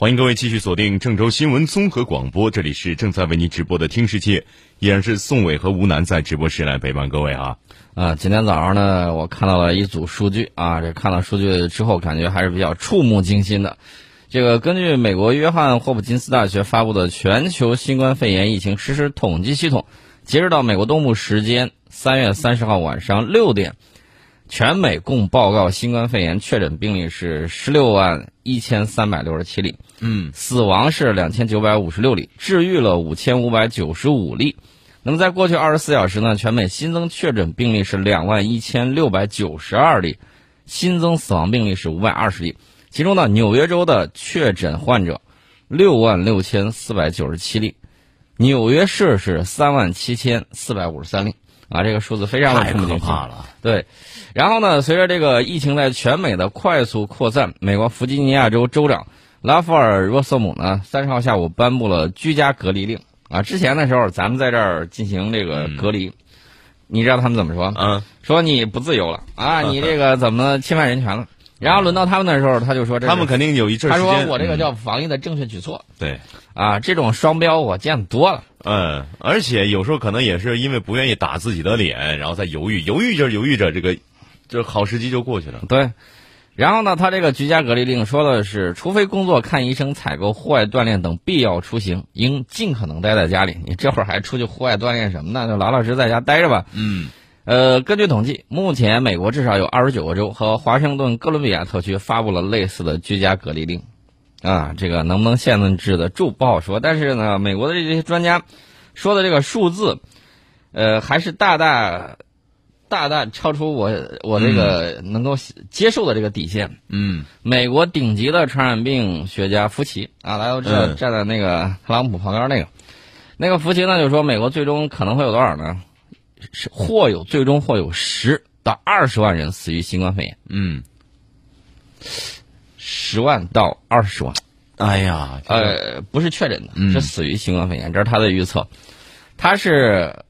欢迎各位继续锁定郑州新闻综合广播，这里是正在为您直播的《听世界》，依然是宋伟和吴楠在直播室来陪伴各位啊。啊，今天早上呢，我看到了一组数据啊，这看到数据之后，感觉还是比较触目惊心的。这个根据美国约翰霍普金斯大学发布的全球新冠肺炎疫情实时统计系统，截止到美国东部时间三月三十号晚上六点。全美共报告新冠肺炎确诊病例是十六万一千三百六十七例，嗯，死亡是两千九百五十六例，治愈了五千五百九十五例。那么在过去二十四小时呢，全美新增确诊病例是两万一千六百九十二例，新增死亡病例是五百二十例。其中呢，纽约州的确诊患者六万六千四百九十七例，纽约市是三万七千四百五十三例。啊，这个数字非常的太可怕了。对，然后呢，随着这个疫情在全美的快速扩散，美国弗吉尼亚州州长拉夫尔·若瑟姆呢，三十号下午颁布了居家隔离令。啊，之前的时候咱们在这儿进行这个隔离，你知道他们怎么说？嗯，说你不自由了啊，你这个怎么侵犯人权了？然后轮到他们的时候，他就说这他们肯定有一阵他，说我这个叫防疫的正确举措。对，啊，这种双标我见多了。嗯，而且有时候可能也是因为不愿意打自己的脸，然后再犹豫，犹豫着犹豫着，这个这好时机就过去了。对，然后呢，他这个居家隔离令说的是，除非工作、看医生、采购、户外锻炼等必要出行，应尽可能待在家里。你这会儿还出去户外锻炼什么呢？就老老实实在家待着吧。嗯，呃，根据统计，目前美国至少有二十九个州和华盛顿哥伦比亚特区发布了类似的居家隔离令。啊，这个能不能限制得住不好说，但是呢，美国的这些专家说的这个数字，呃，还是大大大大超出我我这个能够接受的这个底线。嗯，美国顶级的传染病学家福奇啊，大家都知道嗯站在那个特朗普旁边那个，那个福奇呢就说，美国最终可能会有多少呢？是或有最终或有十到二十万人死于新冠肺炎，嗯，十万到二十万。哎呀，呃，不是确诊的，嗯是死于新冠肺炎，这是他的预测。他是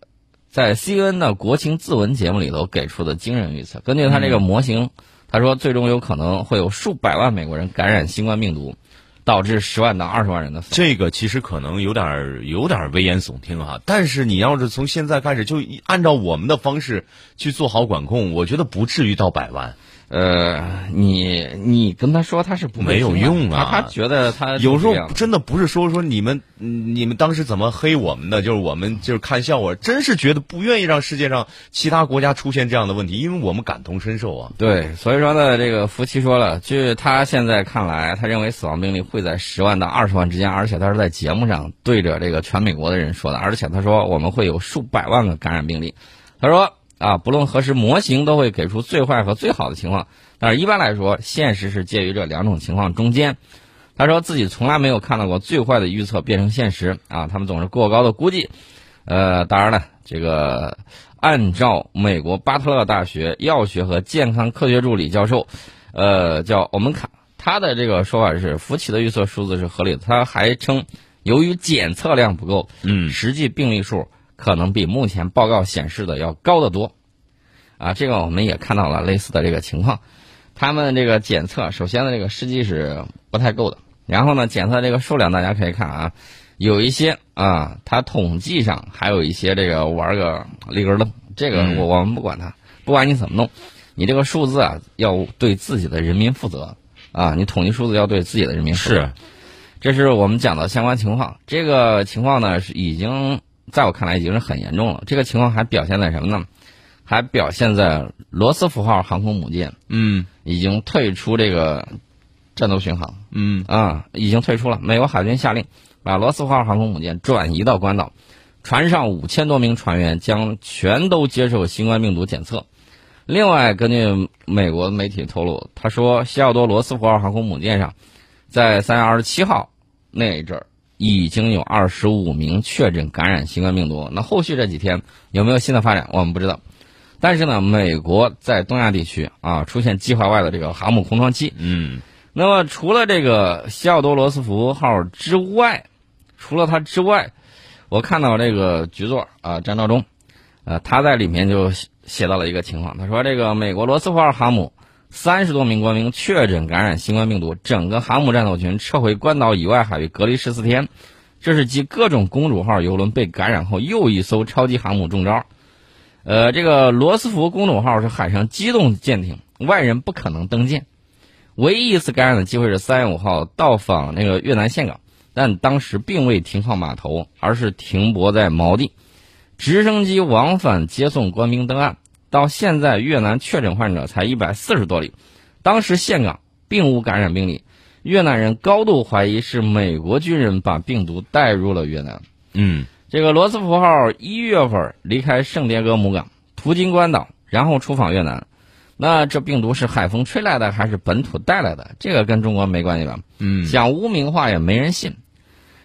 在 CNN 的国情自文节目里头给出的惊人预测。根据他这个模型，他说最终有可能会有数百万美国人感染新冠病毒，导致十万到二十万人的。这个其实可能有点儿有点儿危言耸听哈，但是你要是从现在开始就按照我们的方式去做好管控，我觉得不至于到百万。呃，你你跟他说他是不没有用啊他他觉得他有时候真的不是说说你们嗯你们当时怎么黑我们的，就是我们就是看笑话，真是觉得不愿意让世界上其他国家出现这样的问题，因为我们感同身受啊。对，所以说呢，这个福奇说了，据他现在看来，他认为死亡病例会在十万到二十万之间，而且他是在节目上对着这个全美国的人说的，而且他说我们会有数百万个感染病例。他说啊，不论何时，模型都会给出最坏和最好的情况，但是一般来说，现实是介于这两种情况中间。他说自己从来没有看到过最坏的预测变成现实啊，他们总是过高的估计。呃，当然了，这个按照美国巴特勒大学药学和健康科学助理教授，呃，叫欧门卡，他的这个说法是，福奇的预测数字是合理的。他还称，由于检测量不够，嗯实际病例数可能比目前报告显示的要高得多。啊，这个我们也看到了类似的这个情况。他们这个检测，首先呢，这个试剂是不太够的。然后呢，检测这个数量，大家可以看啊，有一些啊，它统计上还有一些这个玩个立根愣，这个嗯我我们不管它，不管你怎么弄，你这个数字啊，要对自己的人民负责啊，你统计数字要对自己的人民负责。是，这是我们讲的相关情况。这个情况呢，是已经在我看来已经是很严重了。这个情况还表现在什么呢？还表现在罗斯福号航空母舰嗯已经退出这个战斗巡航嗯啊，已经退出了。美国海军下令把罗斯福号航空母舰转移到关岛，船上五千多名船员将全都接受新冠病毒检测。另外，根据美国媒体透露，他说西奥多罗斯福号航空母舰上，在三月二十七号那一阵儿，已经有二十五名确诊感染新冠病毒。那后续这几天有没有新的发展，我们不知道。但是呢，美国在东亚地区啊出现计划外的这个航母空窗期。嗯那么除了这个西奥多罗斯福号之外，除了它之外，我看到这个局座啊张召忠，呃他在里面就写写到了一个情况，他说这个美国罗斯福号航母三十多名官兵确诊感染新冠病毒，整个航母战斗群撤回关岛以外海域隔离十四天。这是继各种公主号游轮被感染后又一艘超级航母中招。呃，这个罗斯福公主号是海上机动舰艇，外人不可能登舰。唯一一次感染的机会是三月五号到访那个越南岘港，但当时并未停靠码头，而是停泊在锚地，直升机往返接送官兵登岸。到现在，越南确诊患者才一百四十多例，当时岘港并无感染病例。越南人高度怀疑是美国军人把病毒带入了越南。嗯，这个罗斯福号一月份离开圣迭戈母港，途经关岛，然后出访越南。那这病毒是海风吹来的还是本土带来的？这个跟中国没关系吧？嗯，讲污名化也没人信。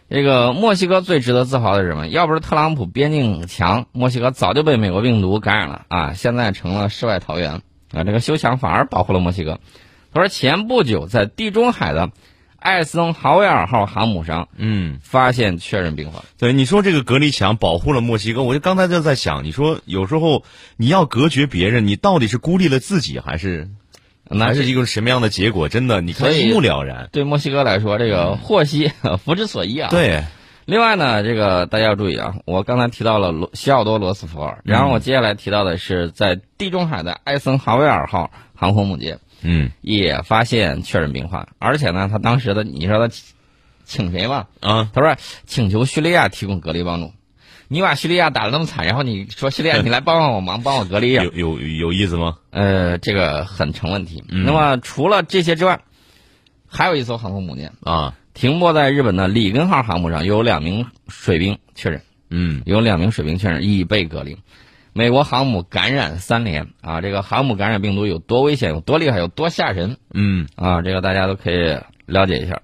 这个墨西哥最值得自豪的是什么？要不是特朗普边境墙，墨西哥早就被美国病毒感染了啊！现在成了世外桃源啊！这个修墙反而保护了墨西哥。他说，前不久在地中海的艾森豪威尔号航母上，嗯，发现确认病例。对，你说这个隔离墙保护了墨西哥，我就刚才就在想，你说有时候你要隔绝别人，你到底是孤立了自己，还是那还是一个什么样的结果？真的，你看一目了然。对墨西哥来说，这个祸兮 福之所依啊。对。另外呢，这个大家要注意啊，我刚才提到了罗西奥多·罗斯福尔，然后我接下来提到的是在地中海的艾森豪威尔号航空母舰。嗯，也发现确诊病患，而且呢，他当时的你说他请谁嘛？啊，他说请求叙利亚提供隔离帮助。你把叙利亚打的那么惨，然后你说叙利亚，你来帮帮我忙，帮我隔离，有有有意思吗？呃，这个很成问题。那么除了这些之外，还有一艘航空母舰啊，停泊在日本的里根号航母上，有两名水兵确认，嗯，有两名水兵确认已被隔离。美国航母感染三连啊！这个航母感染病毒有多危险、有多厉害、有多吓人？嗯啊，这个大家都可以了解一下。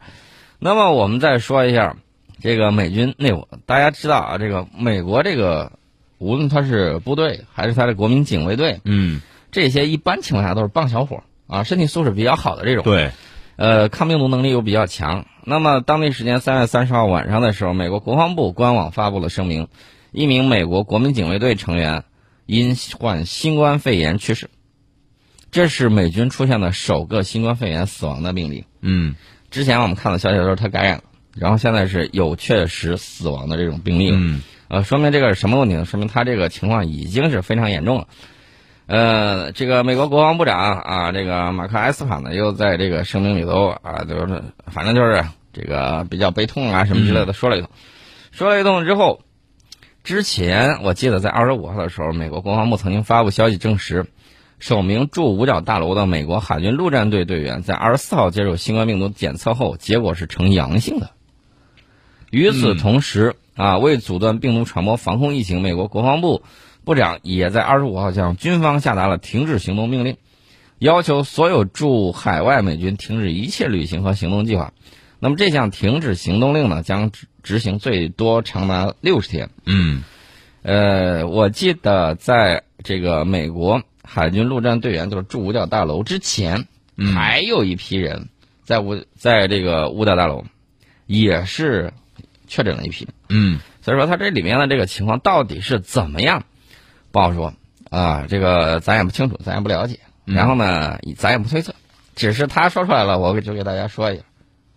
那么我们再说一下这个美军内部，大家知道啊，这个美国这个无论他是部队还是他的国民警卫队，嗯，这些一般情况下都是棒小伙啊，身体素质比较好的这种。对，呃，抗病毒能力又比较强。那么当地时间三月三十号晚上的时候，美国国防部官网发布了声明，一名美国国民警卫队成员。因患新冠肺炎去世，这是美军出现的首个新冠肺炎死亡的病例。嗯，之前我们看到消息的时候，他感染了，然后现在是有确实死亡的这种病例。嗯，呃，说明这个是什么问题呢？说明他这个情况已经是非常严重了。呃，这个美国国防部长啊，这个马克埃斯法呢，又在这个声明里头啊，就是反正就是这个比较悲痛啊什么之类的说了一通，说了一通之后。之前我记得在二十五号的时候，美国国防部曾经发布消息证实，首名驻五角大楼的美国海军陆战队队员在二十四号接受新冠病毒检测后，结果是呈阳性的。与此同时，啊，为阻断病毒传播、防控疫情，美国国防部部长也在二十五号向军方下达了停止行动命令，要求所有驻海外美军停止一切旅行和行动计划。那么这项停止行动令呢，将执执行最多长达六十天。嗯，呃，我记得在这个美国海军陆战队员就是驻五角大楼之前，还有一批人在五在这个五角大楼也是确诊了一批。嗯，所以说他这里面的这个情况到底是怎么样，不好说啊，这个咱也不清楚，咱也不了解。然后呢，咱也不推测，只是他说出来了，我就给大家说一下。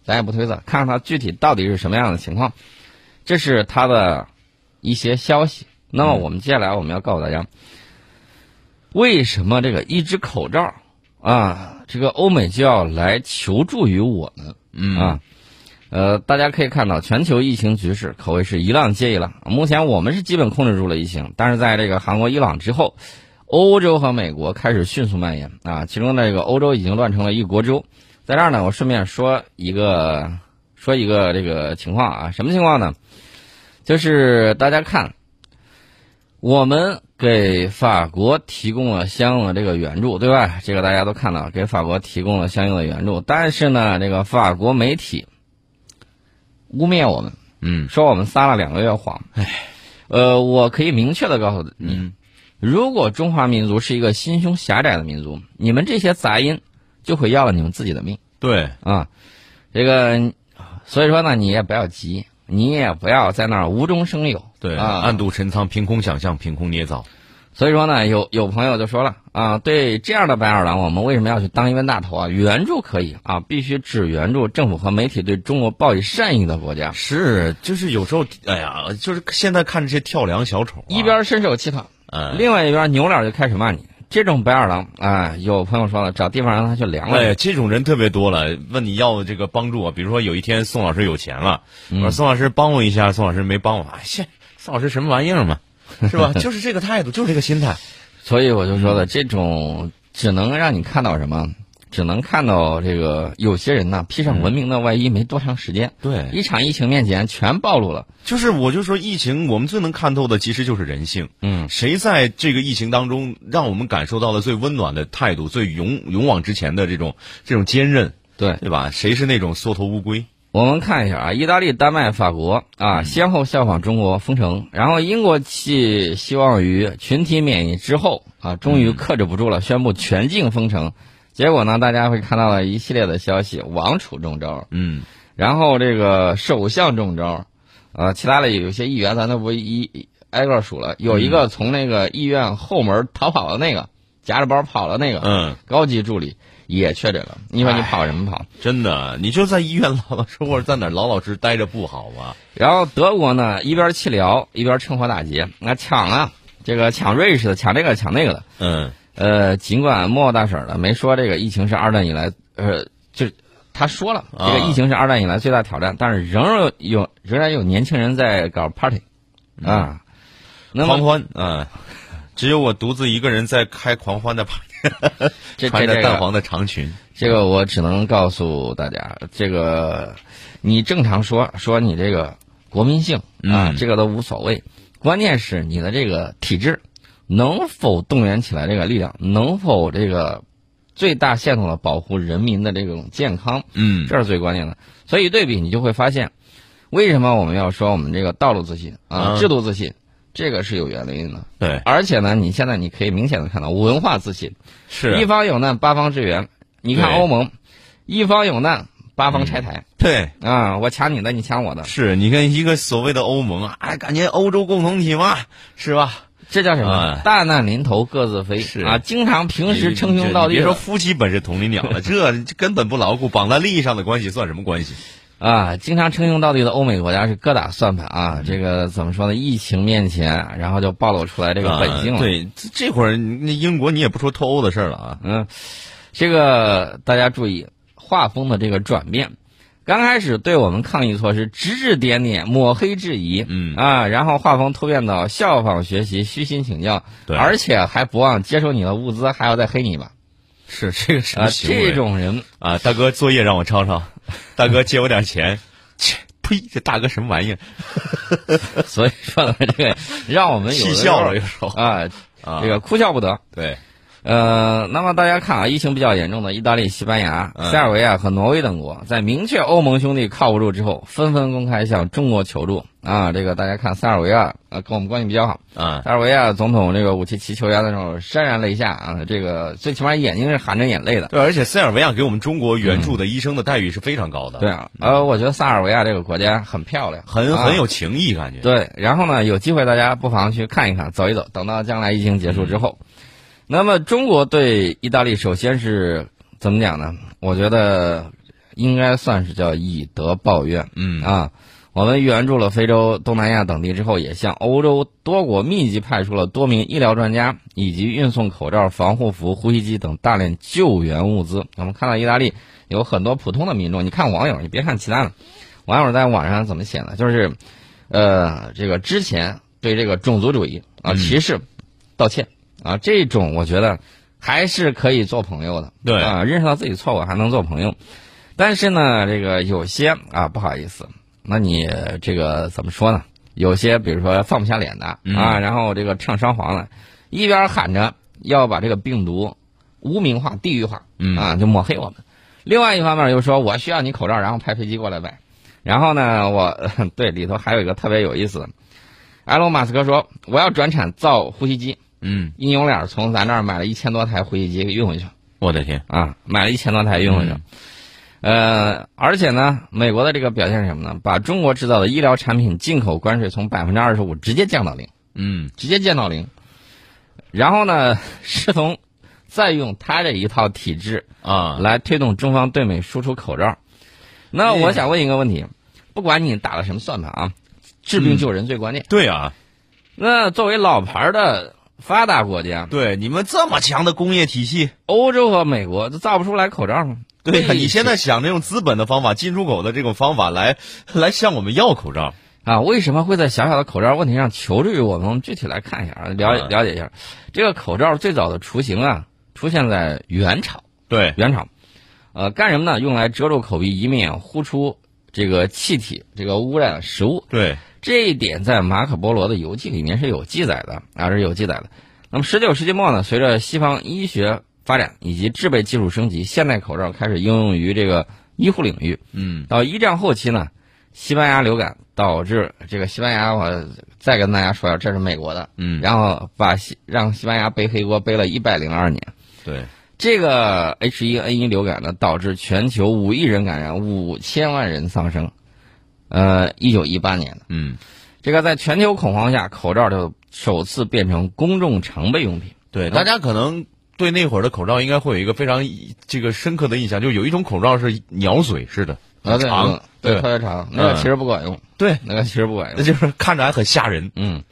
咱也不推测，看看他具体到底是什么样的情况。这是他的一些消息。那么我们接下来我们要告诉大家，为什么这个一只口罩啊，这个欧美就要来求助于我们？嗯啊，呃，大家可以看到，全球疫情局势可谓是一浪接一浪。目前我们是基本控制住了疫情，但是在这个韩国、伊朗之后，欧洲和美国开始迅速蔓延啊。其中这个欧洲已经乱成了一锅粥。在这儿呢，我顺便说一个说一个这个情况啊，什么情况呢？就是大家看，我们给法国提供了相应的这个援助，对吧？这个大家都看到，给法国提供了相应的援助。但是呢，这个法国媒体污蔑我们，嗯，说我们撒了两个月谎。唉，呃，我可以明确的告诉你，如果中华民族是一个心胸狭窄的民族，你们这些杂音。就会要了你们自己的命。对啊，这个，所以说呢，你也不要急，你也不要在那儿无中生有。对啊，暗度陈仓，凭空想象，凭空捏造。所以说呢，有有朋友就说了啊，对这样的白眼狼，我们为什么要去当一冤大头啊？援助可以啊，必须只援助政府和媒体对中国报以善意的国家。是，就是有时候，哎呀，就是现在看这些跳梁小丑、啊，一边伸手乞讨，嗯，另外一边扭脸就开始骂你。这种白眼狼啊，有朋友说了，找地方让他去凉了。哎，这种人特别多了，问你要这个帮助啊。比如说有一天宋老师有钱了，我说宋老师帮我一下，宋老师没帮我，哎，谢宋老师什么玩意儿嘛，是吧？就是这个态度，就是这个心态。所以我就说了，这种只能让你看到什么？只能看到这个有些人呢，披上文明的外衣，没多长时间，对，一场疫情面前全暴露了。就是我就说，疫情我们最能看透的其实就是人性。嗯，谁在这个疫情当中让我们感受到了最温暖的态度，最勇勇往直前的这种这种坚韧，对对吧？谁是那种缩头乌龟？我们看一下啊，意大利、丹麦、法国啊，先后效仿中国封城，然后英国寄希望于群体免疫之后啊，终于克制不住了，宣布全境封城。结果呢，大家会看到了一系列的消息，王储中招，嗯，然后这个首相中招，啊，其他的有些议员咱都不一挨个数了，有一个从那个议院后门逃跑的那个，夹着包跑了那个，嗯，高级助理也确诊了。你说你跑什么跑？真的，你就在医院老老实 或者在哪儿老老实实待着不好吗？然后德国呢，一边弃疗一边趁火打劫，那抢啊，这个抢瑞士的，抢这个抢那个的，嗯。呃，尽管莫大婶呢没说这个疫情是二战以来，呃，就他说了这个疫情是二战以来最大挑战，但是仍然有仍然有年轻人在搞 party，啊，狂欢啊，只有我独自一个人在开狂欢的 party，这穿着淡黄的长裙。这个我只能告诉大家，这个你正常说说你这个国民性啊，这个都无所谓，关键是你的这个体制。能否动员起来这个力量？能否这个最大限度的保护人民的这种健康？嗯，这是最关键的。所以对比，你就会发现，为什么我们要说我们这个道路自信啊，制度自信？这个是有原因的。对，而且呢，你现在你可以明显的看到文化自信，是一方有难八方支援。你看欧盟，一方有难八方拆台。对啊，我抢你的，你抢我的。是你跟一个所谓的欧盟啊，哎，感觉欧洲共同体嘛，是吧？这叫什么？大难临头各自飞是啊！经常平时称兄道弟，别说夫妻本是同林鸟了，这根本不牢固，绑在利益上的关系算什么关系？啊！经常称兄道弟的欧美国家是各打算盘啊！这个怎么说呢？疫情面前，然后就暴露出来这个本性了。对，这会儿那英国你也不说脱欧的事了啊。嗯，这个大家注意画风的这个转变。刚开始对我们抗疫措施指指点点、抹黑质疑，嗯啊，然后画风突变到效仿学习、虚心请教，对，而且还不忘接收你的物资，还要再黑你一把。是这个什么啊？这种人啊，大哥作业让我抄抄，大哥借我点钱，切，呸！这大哥什么玩意儿？所以说呢，这个让我们气笑了，有时候啊，这个哭笑不得。对。呃，那么大家看啊，疫情比较严重的意大利、西班牙、塞尔维亚和挪威等国，在明确欧盟兄弟靠不住之后，纷纷公开向中国求助啊。这个大家看，塞尔维亚呃跟我们关系比较好啊。塞尔维亚总统这个武契奇球员的时候潸然泪下啊，这个最起码眼睛是含着眼泪的。对，而且塞尔维亚给我们中国援助的医生的待遇是非常高的。对啊，呃，我觉得塞尔维亚这个国家很漂亮，很很有情谊感觉。对，然后呢，有机会大家不妨去看一看，走一走，等到将来疫情结束之后。那么，中国对意大利首先是怎么讲呢？我觉得应该算是叫以德报怨。嗯啊，我们援助了非洲、东南亚等地之后，也向欧洲多国密集派出了多名医疗专家，以及运送口罩、防护服、呼吸机等大量救援物资。我们看到意大利有很多普通的民众，你看网友，你别看其他的，网友在网上怎么写呢？就是，呃，这个之前对这个种族主义啊、歧视道歉。啊，这种我觉得还是可以做朋友的，对啊，认识到自己错误还能做朋友，但是呢，这个有些啊不好意思，那你这个怎么说呢？有些比如说放不下脸的啊，然后这个唱双簧的，一边喊着要把这个病毒污名化、地域化，啊，就抹黑我们；另外一方面又说我需要你口罩，然后派飞机过来呗。然后呢，我对里头还有一个特别有意思的，埃隆·马斯克说我要转产造呼吸机。嗯，阴永脸从咱这儿买了一千多台呼吸机运回去，我的天。啊，买了一千多台运回去，呃，而且呢，美国的这个表现是什么呢？把中国制造的医疗产品进口关税从百分之二十五直接降到零，嗯，直接降到零。然后呢，是从再用他这一套体制啊，来推动中方对美输出口罩。那嗯我想问一个问题，不管你打了什么算盘啊，治病救人最关键。对啊，那作为老牌的发达国家，对你们这么强的工业体系，欧洲和美国都造不出来口罩吗？对呀、这你现在想着用资本的方法、进出口的这种方法来 来向我们要口罩，啊，为什么会在小小的口罩问题上求助于我们？我们具体来看一下啊，了了解一下。这个口罩最早的雏形啊，出现在元朝。对，元朝，呃，干什么呢？用来遮住口鼻，以免呼出这个气体，这个污染食物。对，这一点在马可波罗的游记里面是有记载的啊，是有记载的。那么，十九世纪末呢，随着西方医学发展以及制备技术升级，现代口罩开始应用于这个医护领域。嗯，到一战后期呢，西班牙流感导致这个西班牙，我再跟大家说一下，这是美国的，嗯然后把西让西班牙背黑锅，背了一百零二年。对，这个 H1N1 流感呢，导致全球五亿人感染，五千万人丧生。呃，一九一八年的嗯，这个，在全球恐慌下，口罩就首次变成公众常备用品。对，大家可能对那会儿的口罩应该会有一个非常这个深刻的印象，就有一种口罩是鸟嘴似的，啊，对，长嗯，对，特别长，那个嗯其实不管用，对，那个其实不管用。那就是看着还很吓人。嗯，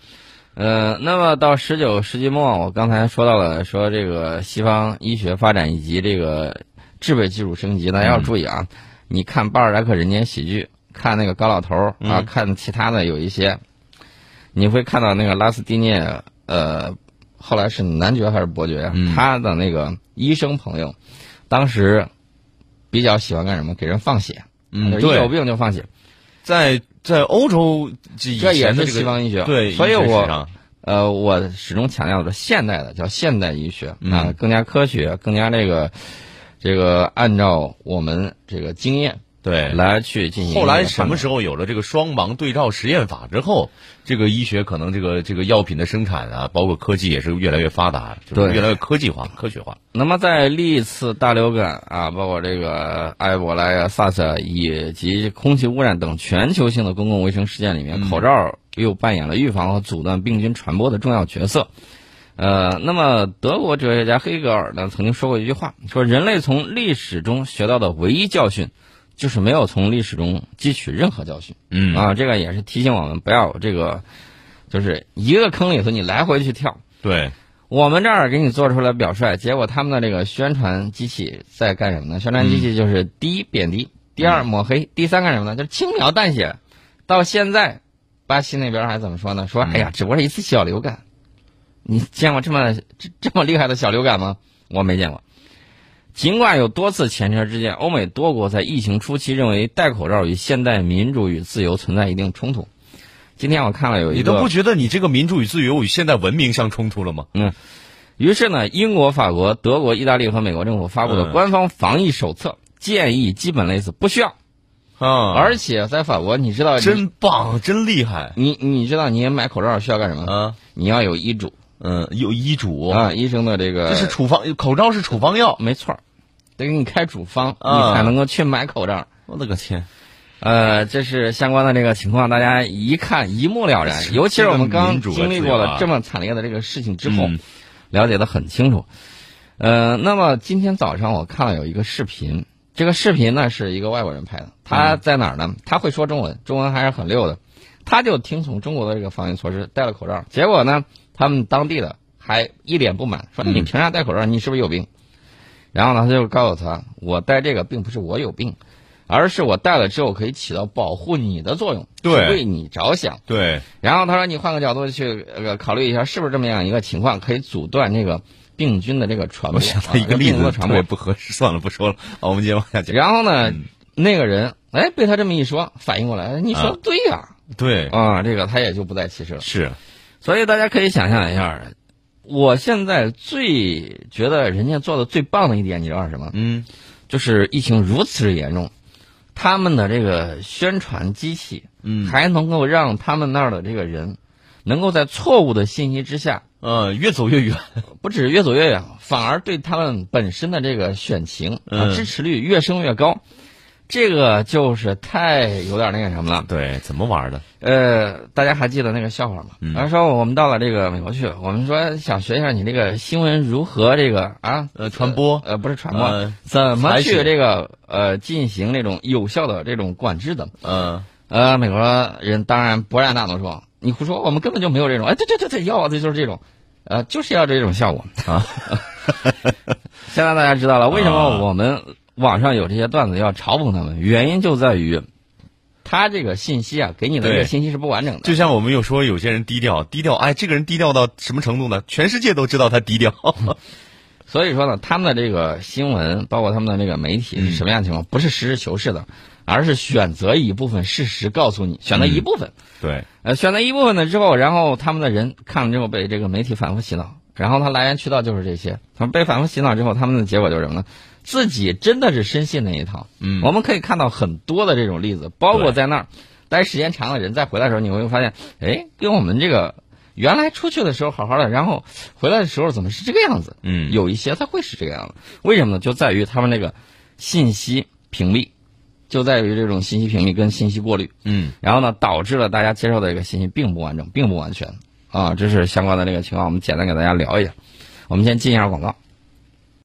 呃，那么到十九世纪末，我刚才说到了，说这个西方医学发展以及这个制备技术升级，大家要注意啊！你看巴尔扎克人间喜剧，看那个高老头儿啊，看其他的有一些，你会看到那个拉斯蒂涅，呃，后来是男爵还是伯爵他的那个医生朋友，当时比较喜欢干什么？给人放血，嗯一有，病就放血。在在欧洲这也是西方医学，对，所以我呃，我始终强调的是现代的叫现代医学。啊、嗯更加科学，更加这个这个按照我们这个经验对来去进行。后来什么时时候有了这个双盲对照实验法之后，这个医学可能这个这个药品的生产啊，包括科技也是越来越发达，就是越来越科技化、科学化。那么在历次大流感啊，包括这个埃博拉呀、SARS 啊以及空气污染等全球性的公共卫生事件里面，嗯口罩又扮演了预防和阻断病菌传播的重要角色。呃，那么德国哲学家黑格尔呢曾经说过一句话，说人类从历史中学到的唯一教训，就是没有从历史中汲取任何教训。嗯啊，这个也是提醒我们不要有这个，就是一个坑里头你来回去跳。对，我们这儿给你做出来表率，结果他们的这个宣传机器在干什么呢？宣传机器就是第一贬低，第二抹黑，第三干什么呢？就是轻描淡写。到现在，巴西那边还怎么说呢？说哎呀，只不过是一次小流感。你见过这么这这么厉害的小流感吗？我没见过。尽管有多次前车之鉴，欧美多国在疫情初期认为戴口罩与现代民主与自由存在一定冲突。今天我看了有一个，你都不觉得你这个民主与自由与现代文明相冲突了吗？嗯于是呢，英国、法国、德国、意大利和美国政府发布的嗯官方防疫手册、建议基本类似，不需要。啊，而且在法国，你知道你真棒，真厉害你你知道你买口罩需要干什么？啊！你要有医嘱嗯，有医嘱，啊，医生的这个这是处方，口罩是处方药。没错儿，得给你开处方，啊你才能够去买口罩。我的个天！呃，这是相关的这个情况，大家一看一目了然。尤其是我们刚经历过了这么惨烈的这个事情之后，嗯了解的很清楚。呃，那么今天早上我看了有一个视频，这个视频呢是一个外国人拍的，他在哪儿呢？他会说中文，中文还是很溜的，他就听从中国的这个防疫措施，戴了口罩。结果呢，他们当地的还一脸不满，说嗯你凭啥戴口罩？你是不是有病？然后呢，他就告诉他，我戴这个并不是我有病，而是我戴了之后可以起到保护你的作用，对为你着想。对，然后他说，你换个角度去呃考虑一下，是不是这么样一个情况，可以阻断这个病菌的这个传播？我想到一个啊例子，病毒的传播。特别不合适，算了，不说了。好，我们接着往下讲。然后呢，嗯那个人哎被他这么一说，反应过来，你说对呀对，啊这个他也就不再歧视了。是，所以大家可以想象一下，我现在最觉得人家做的最棒的一点，你知道是什么？嗯就是疫情如此之严重，他们的这个宣传机器嗯，还能够让他们那儿的这个人，能够在错误的信息之下，呃，越走越远。不止越走越远，反而对他们本身的这个选情支持率越升越高。这个就是太有点那个什么了。对，怎么玩的？呃，大家还记得那个笑话吗？嗯然后说我们到了这个美国去，我们说想学一下你这个新闻如何这个啊呃，传播，呃不是传播，呃怎么去这个呃进行那种有效的这种管制的？嗯呃，美国人当然勃然大怒说：“你胡说，我们根本就没有这种。”哎，对对对对，要的就是这种，呃，就是要这种效果啊。现在大家知道了为什啊么我们网上有这些段子要嘲讽他们，原因就在于，他这个信息啊，给你的这个信息是不完整的。就像我们又说有些人低调，低调，哎，这个人低调到什么程度呢？全世界都知道他低调。所以说呢，他们的这个新闻，包括他们的这个媒体是什么样的情况？不是实事求是的，而是选择一部分事实告诉你，选择一部分。对，呃，选择一部分了之后，然后他们的人看了之后被这个媒体反复洗脑，然后他来源渠道就是这些，他们被反复洗脑之后，他们的结果就是什么呢？自己真的是深信那一套。嗯我们可以看到很多的这种例子，包括在那儿待时间长的人再回来的时候，你会发现，哎，跟我们这个原来出去的时候好好的，然后回来的时候怎么是这个样子？嗯有一些他会是这个样子，为什么呢？就在于他们那个信息屏蔽，就在于这种信息屏蔽跟信息过滤。嗯，然后呢，导致了大家接受的这个信息并不完整，并不完全啊，这是相关的这个情况，我们简单给大家聊一下。我们先进一下广告。